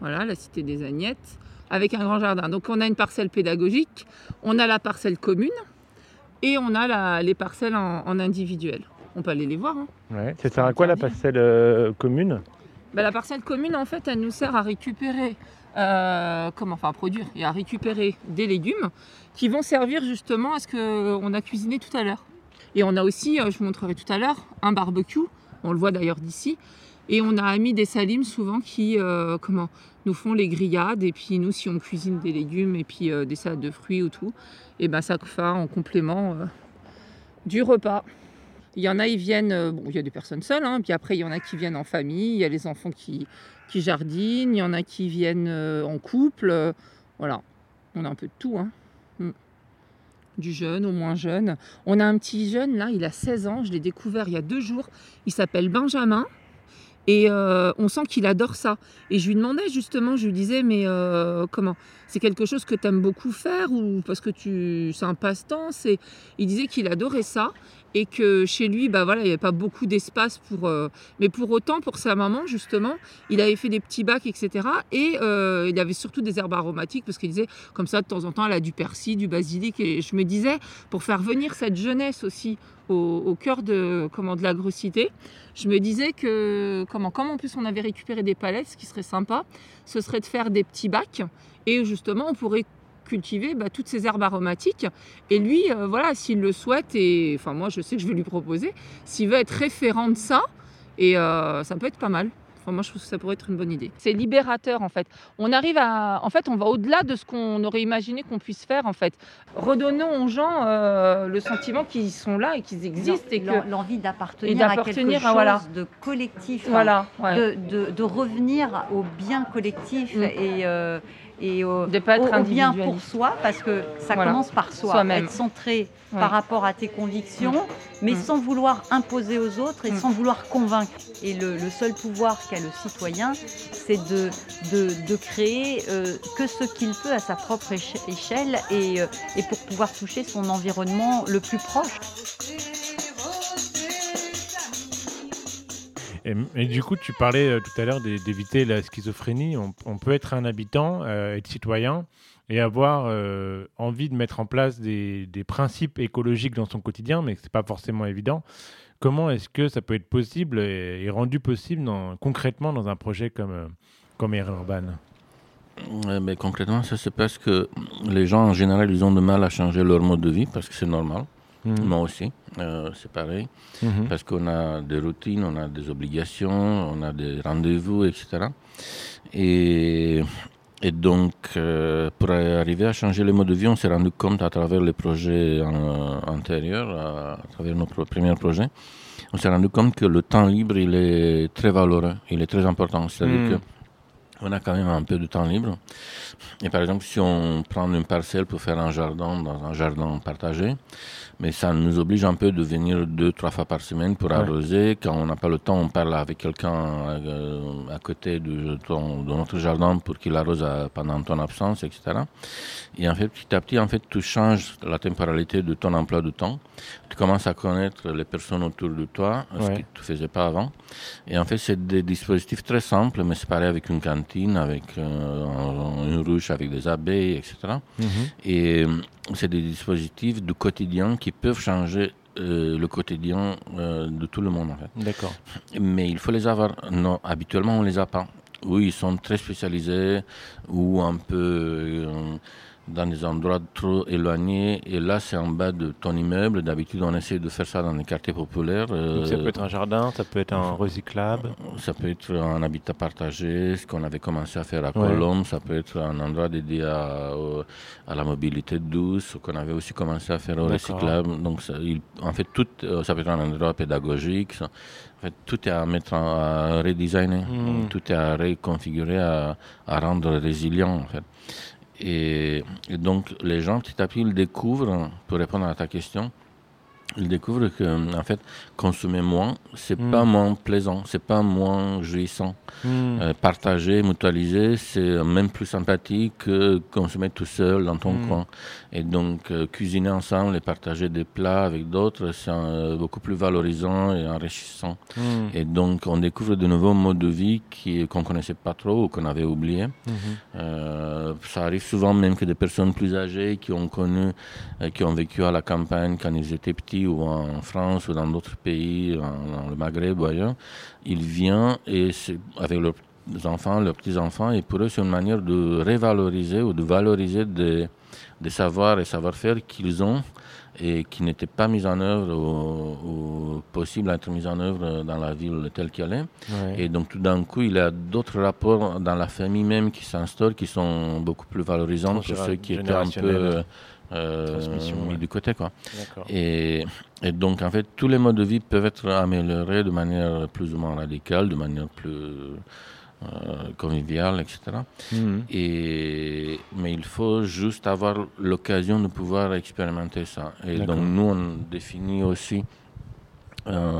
voilà, la cité des Agnettes, avec un grand jardin. Donc on a une parcelle pédagogique, on a la parcelle commune et on a la- les parcelles en, en individuel. On peut aller les voir. hein. Ouais. Ça sert à quoi la parcelle euh, commune? Ben, la parcelle commune, en fait, elle nous sert à récupérer, euh, comment, enfin, produire et à récupérer des légumes qui vont servir justement à ce qu'on a cuisiné tout à l'heure. Et on a aussi, euh, je vous montrerai tout à l'heure, un barbecue. On le voit d'ailleurs d'ici. Et on a amis des salims souvent qui, euh, comment, nous font les grillades. Et puis nous, si on cuisine des légumes et puis des salades de fruits ou tout, et ben ça fait en complément du repas. Il y en a, ils viennent, bon, il y a des personnes seules, hein, puis après, il y en a qui viennent en famille, il y a les enfants qui, qui jardinent, il y en a qui viennent euh, en couple. euh, voilà, on a un peu de tout. Hein. Mm. Du jeune au moins jeune. On a un petit jeune, là, il a 16 ans, je l'ai découvert il y a deux jours. Il s'appelle Benjamin. Et euh, on sent qu'il adore ça. Et je lui demandais justement, je lui disais, mais comment C'est quelque chose que tu aimes beaucoup faire ou parce que tu c'est un passe-temps C'est- Il disait qu'il adorait ça et que chez lui, bah voilà, il n'y avait pas beaucoup d'espace pour. euh, mais pour autant, pour sa maman, justement, il avait fait des petits bacs, etc. Et euh, il avait surtout des herbes aromatiques parce qu'il disait, comme ça, de temps en temps, elle a du persil, du basilic. Et je me disais, pour faire venir cette jeunesse aussi au, au cœur de, comment, de l'agrocité, je me disais que, comment, comme en plus on avait récupéré des palettes, ce qui serait sympa, ce serait de faire des petits bacs. Et justement, on pourrait cultiver bah, toutes ces herbes aromatiques. Et lui, euh, voilà, s'il le souhaite, et enfin moi je sais que je vais lui proposer, s'il veut être référent de ça, et euh, ça peut être pas mal. Enfin, moi, je trouve que ça pourrait être une bonne idée. C'est libérateur, en fait. On arrive à... En fait, on va au-delà de ce qu'on aurait imaginé qu'on puisse faire, en fait. Redonnons aux gens euh, le sentiment qu'ils sont là et qu'ils existent. et que... L'en- l'envie d'appartenir à quelque chose à, voilà. de collectif, Voilà, hein, ouais. de, de- de revenir au bien collectif Mm. et, euh, et au, pas être au- au bien pour soi, parce que ça Voilà. commence par soi, Soi-même. être centré Ouais. par rapport à tes convictions, mais sans vouloir imposer aux autres et Mm. sans vouloir convaincre. Et le, le seul pouvoir qu'a le citoyen, c'est de, de, de créer euh, que ce qu'il peut à sa propre éche- échelle et, euh, et pour pouvoir toucher son environnement le plus proche. Et, du coup, tu parlais euh, tout à l'heure d'é- d'éviter la schizophrénie. On, peut être un habitant, euh, être citoyen et avoir euh, envie de mettre en place des, principes écologiques dans son quotidien, mais ce n'est pas forcément évident. Comment est-ce que ça peut être possible et, rendu possible concrètement dans un projet comme, comme Air Urban? Concrètement, ça c'est parce que les gens en général, ils ont du mal à changer leur mode de vie parce que c'est normal. Mhm. Moi aussi, euh, c'est pareil. Mhm. Parce qu'on a des routines, on a des obligations, on a des rendez-vous, etc. Et, et donc, euh, pour arriver à changer le mode de vie, on s'est rendu compte à travers les projets en- antérieurs, à, à travers nos pro- premiers projets, on s'est rendu compte que le temps libre, il est très valeureux, il est très important. C'est-à-dire Mhm. que on a quand même un peu de temps libre. Et par exemple, si on prend une parcelle pour faire un jardin dans un jardin partagé, mais ça nous oblige un peu de venir deux, trois fois par semaine pour Ouais. arroser. Quand on n'a pas le temps, on parle avec quelqu'un euh, à côté de, ton- de notre jardin pour qu'il arrose à- pendant ton absence, etc. Et en fait, petit à petit, en fait, tu changes la temporalité de ton emploi de temps. Tu commences à connaître les personnes autour de toi, ce Ouais. que tu faisais pas avant. Et en fait, c'est des dispositifs très simples, mais c'est pareil avec une cantine, avec euh, un- une ruche avec des abeilles, etc. Mhm. Et euh, c'est des dispositifs du quotidien qui peuvent changer euh, le quotidien euh, de tout le monde. En fait. D'accord. Mais il faut les avoir. Non, habituellement, on les a pas. Oui, ils sont très spécialisés ou un peu euh, dans des endroits trop éloignés. Et là, c'est en bas de ton immeuble. D'habitude, on essaie de faire ça dans les quartiers populaires. Donc ça euh, peut être un jardin, ça peut être un recyclable. ça peut être un habitat partagé, ce qu'on avait commencé à faire à Ouais. Colombe. Ça peut être un endroit dédié à, la mobilité douce, ce qu'on avait aussi commencé à faire au recyclable. Donc, ça, il- en fait, tout, euh, ça peut être un endroit pédagogique. ça. En fait, tout est à mettre en, à redesigner. Mm. Tout est à reconfigurer, à, à rendre résilient, en fait. Et, donc, les gens, petit à petit, ils découvrent, pour répondre à ta question, ils découvrent que, en fait, consommer moins, c'est Mm. pas moins plaisant, c'est pas moins jouissant. Mm. Euh, partager, mutualiser, c'est même plus sympathique que consommer tout seul dans ton Mm. coin. Et donc, euh, cuisiner ensemble et partager des plats avec d'autres, c'est euh, beaucoup plus valorisant et enrichissant. Mm. Et donc, on découvre de nouveaux modes de vie qui, qu'on connaissait pas trop ou qu'on avait oubliés. Mhm. Euh, ça arrive souvent même que des personnes plus âgées qui ont connu, euh, qui ont vécu à la campagne quand ils étaient petits ou en France ou dans d'autres pays, en- dans le Maghreb ou ailleurs, ils viennent et avec leurs enfants, leurs petits-enfants, et pour eux c'est une manière de revaloriser ou de valoriser des, des savoirs et savoir-faire qu'ils ont et qui n'étaient pas mis en œuvre ou, ou possibles à être mis en œuvre dans la ville telle qu'elle est. Ouais. Et donc tout d'un coup, il y a d'autres rapports dans la famille même qui s'instaurent, qui sont beaucoup plus valorisants pour ceux qui étaient un peu Transmission, mis ouais. du côté. Quoi. Et, et donc en fait, tous les modes de vie peuvent être améliorés de manière plus ou moins radicale, de manière plus euh, conviviale, etc. Mhm. Et, mais il faut juste avoir l'occasion de pouvoir expérimenter ça. Et donc nous, on définit aussi euh,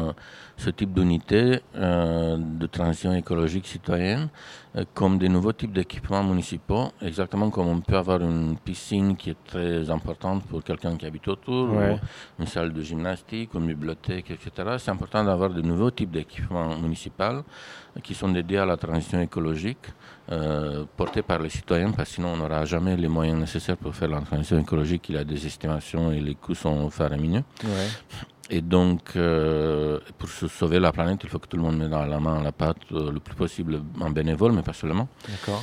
ce type d'unité euh, de transition écologique citoyenne euh, comme des nouveaux types d'équipements municipaux, exactement comme on peut avoir une piscine qui est très importante pour quelqu'un qui habite autour, Ouais. une salle de gymnastique, une bibliothèque, etc. C'est important d'avoir de nouveaux types d'équipements municipaux qui sont dédiés à la transition écologique, euh, portés par les citoyens, parce que sinon on n'aura jamais les moyens nécessaires pour faire la transition écologique. Il y a des estimations et les coûts sont faramineux. Ouais. Et donc, euh, pour se sauver la planète, il faut que tout le monde mette dans la main à la pâte euh, le plus possible en bénévole, mais pas seulement. D'accord.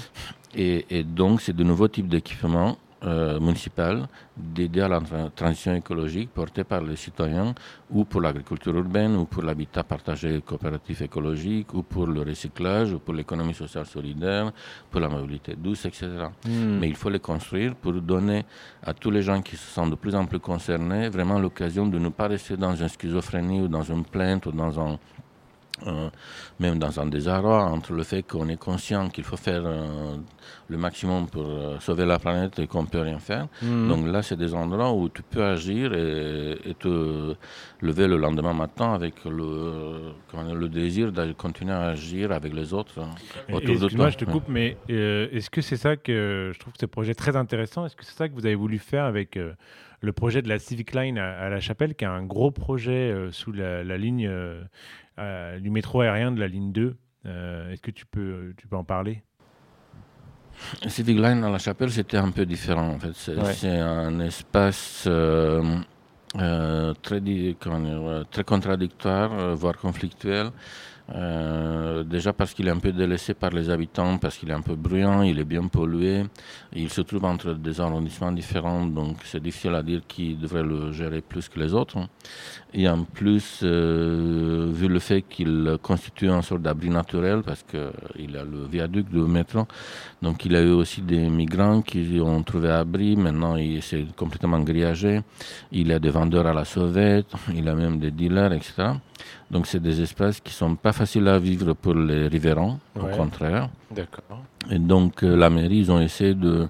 Et, et donc, c'est de nouveaux types d'équipements euh, municipaux dédiés à la tra- transition écologique portés par les citoyens ou pour l'agriculture urbaine ou pour l'habitat partagé coopératif écologique ou pour le recyclage ou pour l'économie sociale solidaire, pour la mobilité douce, etc. Mm. Mais il faut les construire pour donner à tous les gens qui se sentent de plus en plus concernés vraiment l'occasion de ne pas rester dans une schizophrénie ou dans une plainte ou dans un euh, même dans un désarroi entre le fait qu'on est conscient qu'il faut faire euh, le maximum pour euh, sauver la planète et qu'on ne peut rien faire. Mhm. Donc là, c'est des endroits où tu peux agir et, et te lever le lendemain matin avec le, désir de continuer à agir avec les autres hein, autour de toi. je te coupe, mais est-ce que c'est ça que je trouve ce projet très intéressant Est-ce que c'est ça que vous avez voulu faire avec le projet de la Civic Line à, à La Chapelle, qui est un gros projet euh, sous la, la ligne euh, euh, du métro aérien de la ligne 2 Euh, Est-ce que tu peux, tu peux en parler? Civic Line à la chapelle, c'était un peu différent. En fait. C'est Ouais. un espace euh, euh, très, di- comment dire, très contradictoire, voire conflictuel. Euh, déjà parce qu'il est un peu délaissé par les habitants, parce qu'il est un peu bruyant, il est bien pollué. Il se trouve entre des arrondissements différents, donc c'est difficile à dire qui devrait le gérer plus que les autres. Et en plus, euh, vu le fait qu'il constitue un sorte d'abri naturel, parce qu'il a le viaduc de métro, donc il y a eu aussi des migrants qui ont trouvé abri, maintenant il c'est complètement grillagé, il y a des vendeurs à la sauvette, il a même des dealers, etc. Donc c'est des espaces qui sont pas faciles à vivre pour les riverains, Ouais. au contraire. D'accord. Et donc euh, la mairie, ils ont essayé de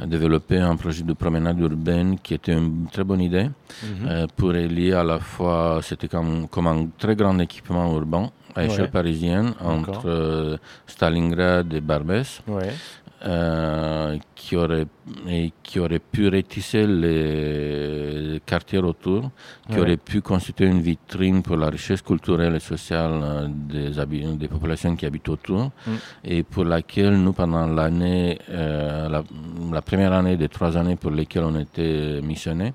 développer un projet de promenade urbaine qui était une très bonne idée Mhm. euh, pour relier à la fois, c'était comme, comme un très grand équipement urbain à échelle Ouais. parisienne entre euh, Stalingrad et Barbès. Ouais. Euh, qui, aurait, et qui aurait pu rétisser les quartiers autour, qui Ouais. aurait pu constituer une vitrine pour la richesse culturelle et sociale euh, des, des populations qui habitent autour, Mm. et pour laquelle nous, pendant l'année, euh, la, la première année des trois années pour lesquelles on était missionnés,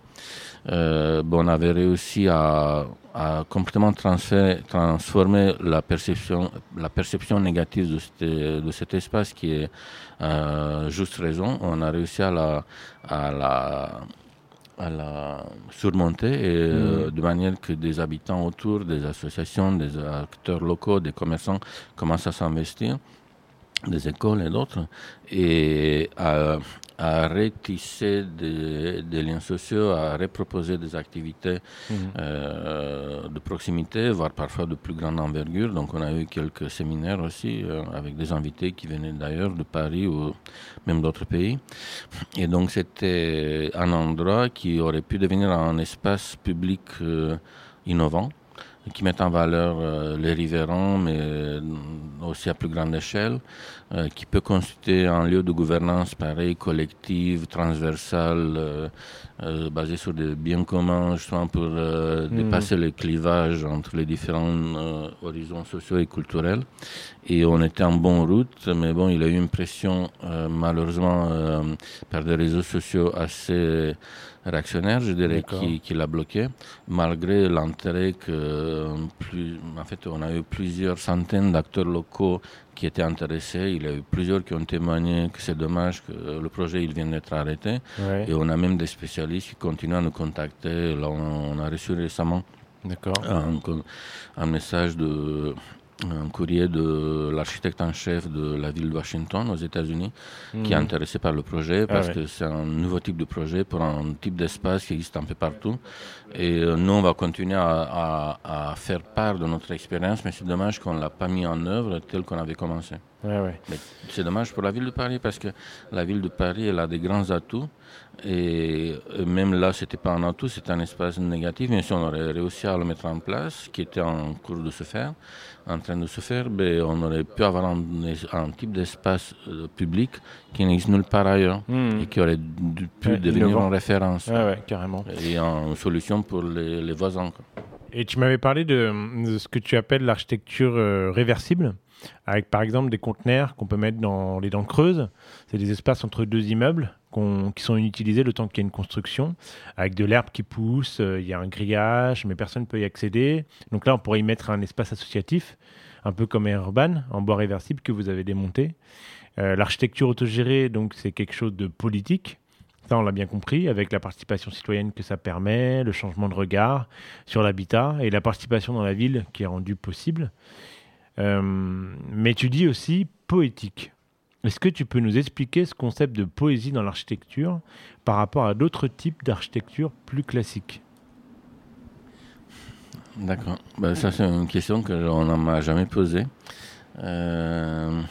euh, bon, on avait réussi à, à complètement transformer la perception, la perception négative de, cet- de cet espace qui est euh, juste raison. On a réussi à la, à la, à la surmonter et, euh, de manière que des habitants autour, des associations, des acteurs locaux, des commerçants commencent à s'investir des écoles et d'autres, et à, à retisser des, des liens sociaux, à reproposer des activités Mhm. euh, de proximité, voire parfois de plus grande envergure. Donc on a eu quelques séminaires aussi euh, avec des invités qui venaient d'ailleurs, de Paris ou même d'autres pays. Et donc c'était un endroit qui aurait pu devenir un espace public euh, innovant qui met en valeur euh, les riverains, mais euh, aussi à plus grande échelle, euh, qui peut constituer un lieu de gouvernance pareil, collective, transversale, euh, basé sur des biens communs, justement pour Mhm. dépasser les clivages entre les différents horizons sociaux et culturels. Et on était en bonne route, mais bon, il a eu une pression, malheureusement, par des réseaux sociaux assez réactionnaire, je dirais, qui, qui l'a bloqué, malgré l'intérêt que, euh, plus, en fait, on a eu plusieurs centaines d'acteurs locaux qui étaient intéressés. Il y a eu plusieurs qui ont témoigné que c'est dommage que euh, le projet il vient d'être arrêté. Ouais. Et on a même des spécialistes qui continuent à nous contacter. Là, on, on a reçu récemment un message de un courrier de l'architecte en chef de la ville de Washington aux États-Unis qui est Mhm. intéressé par le projet parce ouais. que c'est un nouveau type de projet pour un type d'espace qui existe un peu partout. Et euh, nous, on va continuer à, à- à faire part de notre expérience, mais c'est dommage qu'on ne l'a pas mis en œuvre tel qu'on avait commencé. Ouais, ouais. Mais c'est dommage pour la ville de Paris parce que la ville de Paris, elle a des grands atouts. Et même là, c'était pas un atout, c'était un espace négatif. Mais si on aurait réussi à le mettre en place, qui était en cours de se faire, en train de se faire, ben, on aurait pu avoir un, un type d'espace euh, public qui n'existe nulle part ailleurs Mhm. et qui aurait pu Ouais, devenir une référence carrément. et une solution pour les, les voisins. quoi. Et tu m'avais parlé de, de ce que tu appelles l'architecture euh, réversible, avec par exemple des conteneurs qu'on peut mettre dans les dents creuses. C'est des espaces entre deux immeubles qui sont inutilisés le temps qu'il y a une construction, avec de l'herbe qui pousse, euh, il y a un grillage, mais personne ne peut y accéder. Donc là, on pourrait y mettre un espace associatif, un peu comme Urban, en bois réversible que vous avez démonté. Euh, L'architecture autogérée, donc c'est quelque chose de politique. Ça, on l'a bien compris, avec la participation citoyenne que ça permet, le changement de regard sur l'habitat et la participation dans la ville qui est rendue possible. Euh, mais tu dis aussi poétique. Est-ce que tu peux nous expliquer ce concept de poésie dans l'architecture par rapport à d'autres types d'architecture plus classiques? D'accord. Ben, ça, c'est une question que on ne m'a jamais posée. Euh,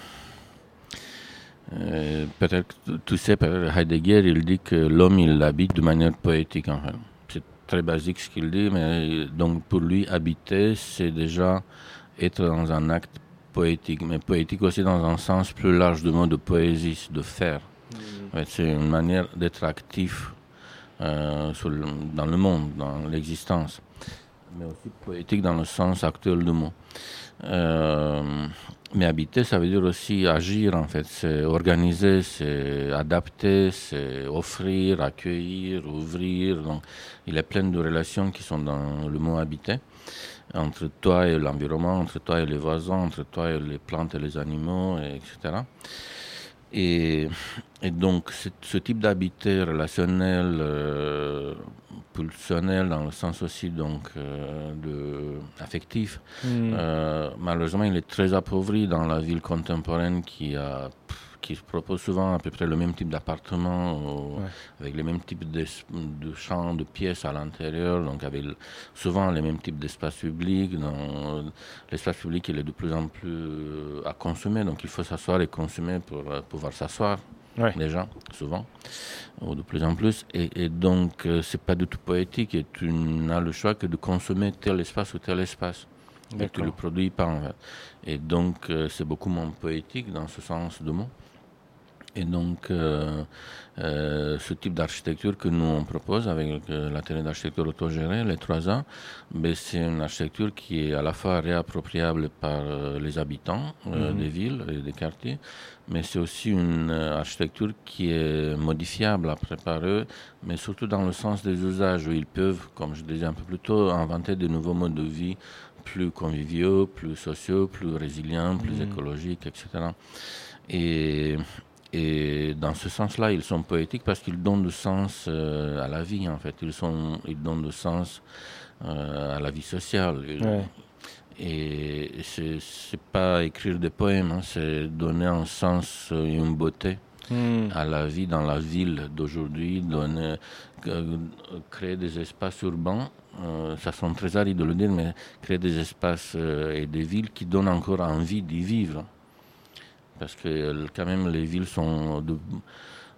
euh, peut-être que tu sais, peut-être Heidegger, il dit que l'homme, il habite de manière poétique. En fait. C'est très basique ce qu'il dit, mais donc pour lui, habiter, c'est déjà être dans un acte poétique, mais poétique aussi dans un sens plus large du mot de poésie, de faire. Fait, c'est une manière d'être actif euh, sur le- dans le monde, dans l'existence mais aussi poétique dans le sens actuel du mot. Euh, mais habiter, ça veut dire aussi agir, en fait. C'est organiser, c'est adapter, c'est offrir, accueillir, ouvrir. Donc, il y a plein de relations qui sont dans le mot habiter. Entre toi et l'environnement, entre toi et les voisins, entre toi et les plantes et les animaux, et etc. Et, et donc, ce, type d'habiter relationnel, euh, pulsionnel, dans le sens aussi donc, euh, de, affectif, Mhm. euh, malheureusement, il est très appauvri dans la ville contemporaine qui, a, pff, qui propose souvent à peu près le même type d'appartement, Ouais. avec les mêmes types de champs, de pièces à l'intérieur, donc avec souvent les mêmes types d'espaces publics. dans- L'espace public, il est de plus en plus euh, à consommer, donc il faut s'asseoir et consommer pour euh, pouvoir s'asseoir. Ouais. Déjà, souvent, ou de plus en plus. Et, et donc, euh, c'est pas du tout poétique, et tu n'as le choix que de consommer tel espace ou tel espace. Et tu le produis pas, en fait. Et donc, euh, c'est beaucoup moins poétique dans ce sens de mot. Et donc, euh, euh, ce type d'architecture que nous on propose avec euh, l'atelier d'architecture autogérée, les 3A, ben, c'est une architecture qui est à la fois réappropriable par euh, les habitants Mhm. des villes et des quartiers, mais c'est aussi une architecture qui est modifiable après par eux, mais surtout dans le sens des usages où ils peuvent, comme je disais un peu plus tôt, inventer de nouveaux modes de vie plus conviviaux, plus sociaux, plus résilients, plus Mhm. écologiques, etc. Et, et dans ce sens-là, ils sont poétiques parce qu'ils donnent du sens euh, à la vie, en fait. Ils, sont, ils donnent du sens euh, à la vie sociale. Ouais. Et c'est c'est pas écrire des poèmes, hein, c'est donner un sens et une beauté Hmm. à la vie dans la ville d'aujourd'hui, donner, euh, créer des espaces urbains. ça sonne très aride de le dire, mais créer des espaces et des villes qui donnent encore envie d'y vivre. Parce que euh, quand même les villes sont de,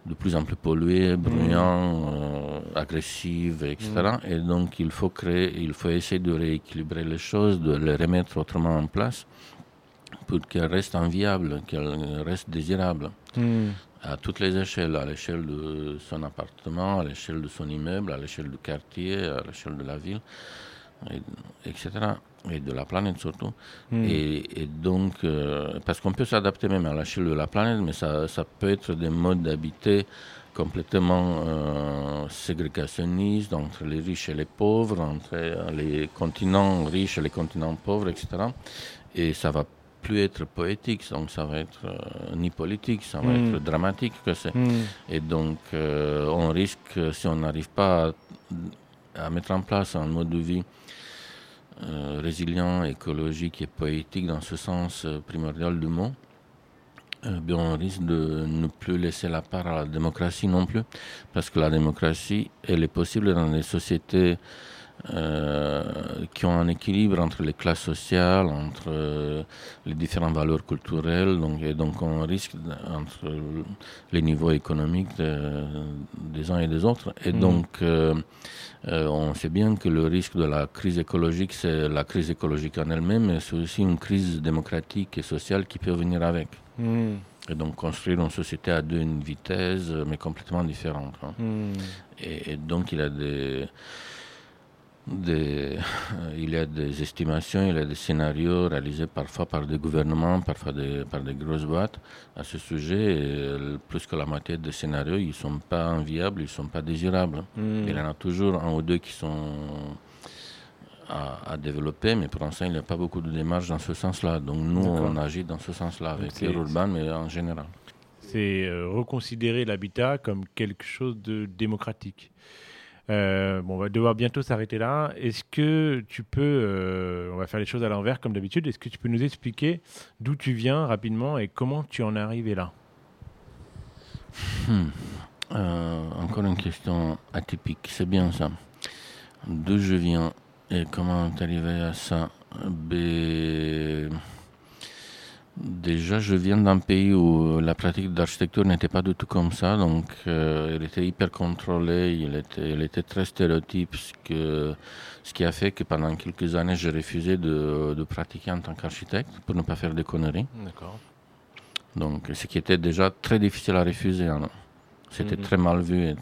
de plus en plus polluées, bruyantes, euh, agressives, etc. Et donc il faut créer, il faut essayer de rééquilibrer les choses, de les remettre autrement en place pour qu'elles restent enviables, qu'elles restent désirables Hmm. à toutes les échelles, à l'échelle de son appartement, à l'échelle de son immeuble, à l'échelle du quartier, à l'échelle de la ville, et- etc. Et de la planète surtout. Hmm. Et, et donc, euh, parce qu'on peut s'adapter même à l'échelle de la planète, mais ça, ça peut être des modes d'habiter complètement euh, ségrégationnistes entre les riches et les pauvres, entre euh, les continents riches et les continents pauvres, etc. Et ça va plus être poétique, donc ça va être euh, ni politique, ça va Mm. être dramatique. Que c'est. Hmm. Et donc, on risque, si on n'arrive pas à, à mettre en place un mode de vie euh, résilient, écologique et poétique dans ce sens euh, primordial du mot, euh, bien, on risque de ne plus laisser la part à la démocratie non plus, parce que la démocratie, elle est possible dans des sociétés euh, qui ont un équilibre entre les classes sociales, entre euh, les différentes valeurs culturelles, donc, et donc on risque entre les niveaux économiques de- des uns et des autres. Et Mhm. donc, euh, on sait bien que le risque de la crise écologique, c'est la crise écologique en elle-même, mais c'est aussi une crise démocratique et sociale qui peut venir avec. Hmm. Et donc construire une société à deux vitesses, mais complètement différente. hein. Hmm. Et, et donc il y a des, des, il y a des estimations, il y a des scénarios réalisés parfois par des gouvernements, parfois des, par des grosses boîtes à ce sujet. Et euh, plus que la moitié des scénarios, ils ne sont pas enviables, ils ne sont pas désirables. Hmm. Il y en a toujours un ou deux qui sont à, à développer, mais pour l'instant, il n'y a pas beaucoup de démarches dans ce sens-là. Donc nous, on agit dans ce sens-là, avec c'est- l'air urbain, mais en général. C'est euh, reconsidérer l'habitat comme quelque chose de démocratique. Euh, bon, on va devoir bientôt s'arrêter là. Est-ce que tu peux, euh, on va faire les choses à l'envers comme d'habitude, est-ce que tu peux nous expliquer d'où tu viens rapidement et comment tu en es arrivé là? Hmm. Euh, encore une question atypique, c'est bien ça. D'où je viens et comment est arrivé à ça? Déjà, je viens d'un pays où la pratique d'architecture n'était pas du tout comme ça, donc euh, elle était hyper contrôlée, il était, elle était très stéréotype, ce, que, ce qui a fait que pendant quelques années, j'ai refusé de, de pratiquer en tant qu'architecte pour ne pas faire des conneries. D'accord. Donc, ce qui était déjà très difficile à refuser. hein. C'était Mhm. très mal vu.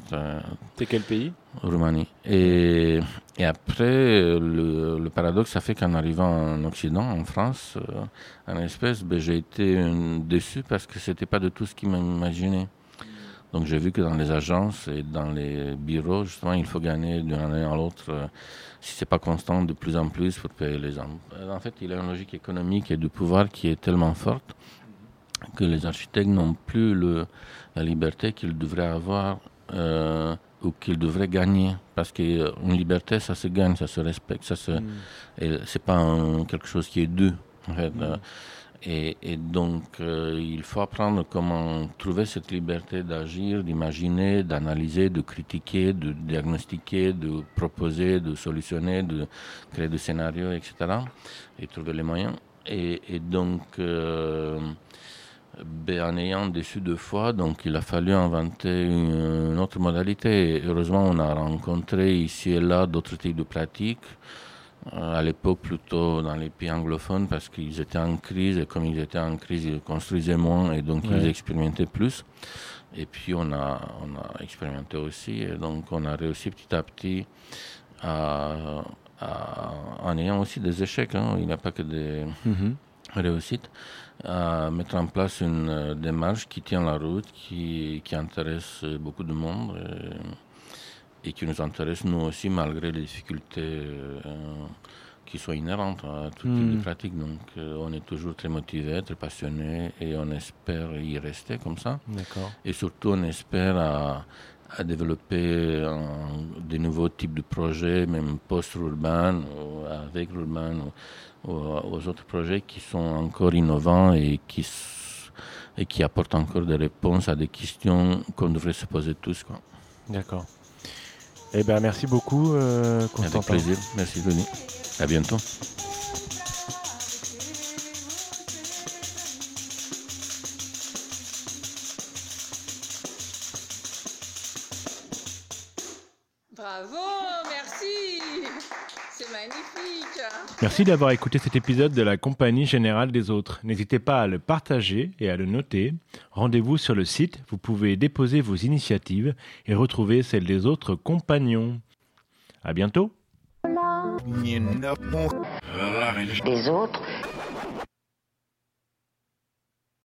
C'est quel pays Roumanie. Et, et après, euh, le, le paradoxe, ça fait qu'en arrivant en Occident, en France, euh, en espèce, ben, j'ai été euh, déçu parce que c'était pas de tout ce qu'ils m'imaginaient. Donc j'ai vu que dans les agences et dans les bureaux, justement, il faut gagner d'une année à l'autre, euh, si c'est pas constant, de plus en plus pour payer les gens. En fait, il y a une logique économique et de pouvoir qui est tellement forte que les architectes n'ont plus le, la liberté qu'ils devraient avoir euh, ou qu'ils devraient gagner. Parce qu'une liberté, ça se gagne, ça se respecte, ça se, et c'est pas un- quelque chose qui est dû. En fait, euh, et, et donc, euh, il faut apprendre comment trouver cette liberté d'agir, d'imaginer, d'analyser, de critiquer, de diagnostiquer, de proposer, de solutionner, de créer des scénarios, etc. Et trouver les moyens. Et, et donc, euh, ben, en ayant déçu deux fois, donc il a fallu inventer une, une autre modalité. Et heureusement, on a rencontré ici et là d'autres types de pratiques à l'époque plutôt dans les pays anglophones parce qu'ils étaient en crise et comme ils étaient en crise, ils construisaient moins et donc ils expérimentaient plus. Et puis on a, on a expérimenté aussi et donc on a réussi petit à petit à, en ayant aussi des échecs, hein. il n'y a pas que des mhm. Réussites, à mettre en place une euh, démarche qui tient la route, qui, qui intéresse beaucoup de monde et, qui nous intéresse nous aussi malgré les difficultés euh, qui sont inhérentes à toute mmh. pratique. Donc euh, on est toujours très motivé, très passionné et on espère y rester comme ça. Et surtout on espère à, à développer des nouveaux types de projets, même post-urbain, avec l'urbain, ou, aux autres projets qui sont encore innovants et qui, et qui apportent encore des réponses à des questions qu'on devrait se poser tous. D'accord. Eh bien, merci beaucoup, euh, Avec plaisir. Merci, Denis. À bientôt. Merci d'avoir écouté cet épisode de la Compagnie Générale des Autres. N'hésitez pas à le partager et à le noter. Rendez-vous sur le site, vous pouvez déposer vos initiatives et retrouver celles des autres compagnons. À bientôt.